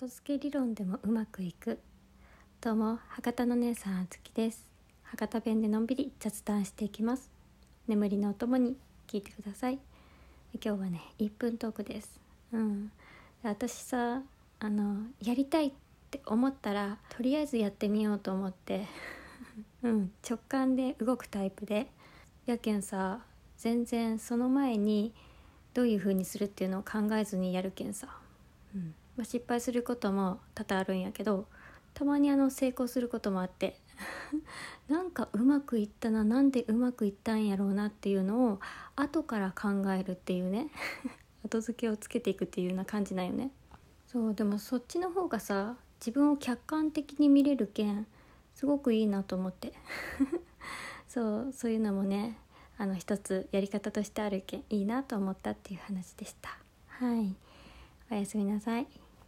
後付け理論でもうまくいく。どうも博多の姉さんあつきです。博多弁でのんびり雑談していきます。眠りのお供に聞いてください。今日はね1分トークです。うん。私さあのやりたいって思ったらとりあえずやってみようと思って。うん。直感で動くタイプで。やけんさ全然その前にどういう風にするっていうのを考えずにやるけんさ、うん。まあ、失敗することも多々あるんやけどたまにあの成功することもあって なんかうまくいったななんでうまくいったんやろうなっていうのを後から考えるっていうね 後付けをつけていくっていうような感じなんよね。そうでもそっちの方がさ自分を客観的に見れるけんすごくいいなと思って。そうそういうのもねあの一つやり方としてあるけんいいなと思ったっていう話でした。はい。おやすみなさい。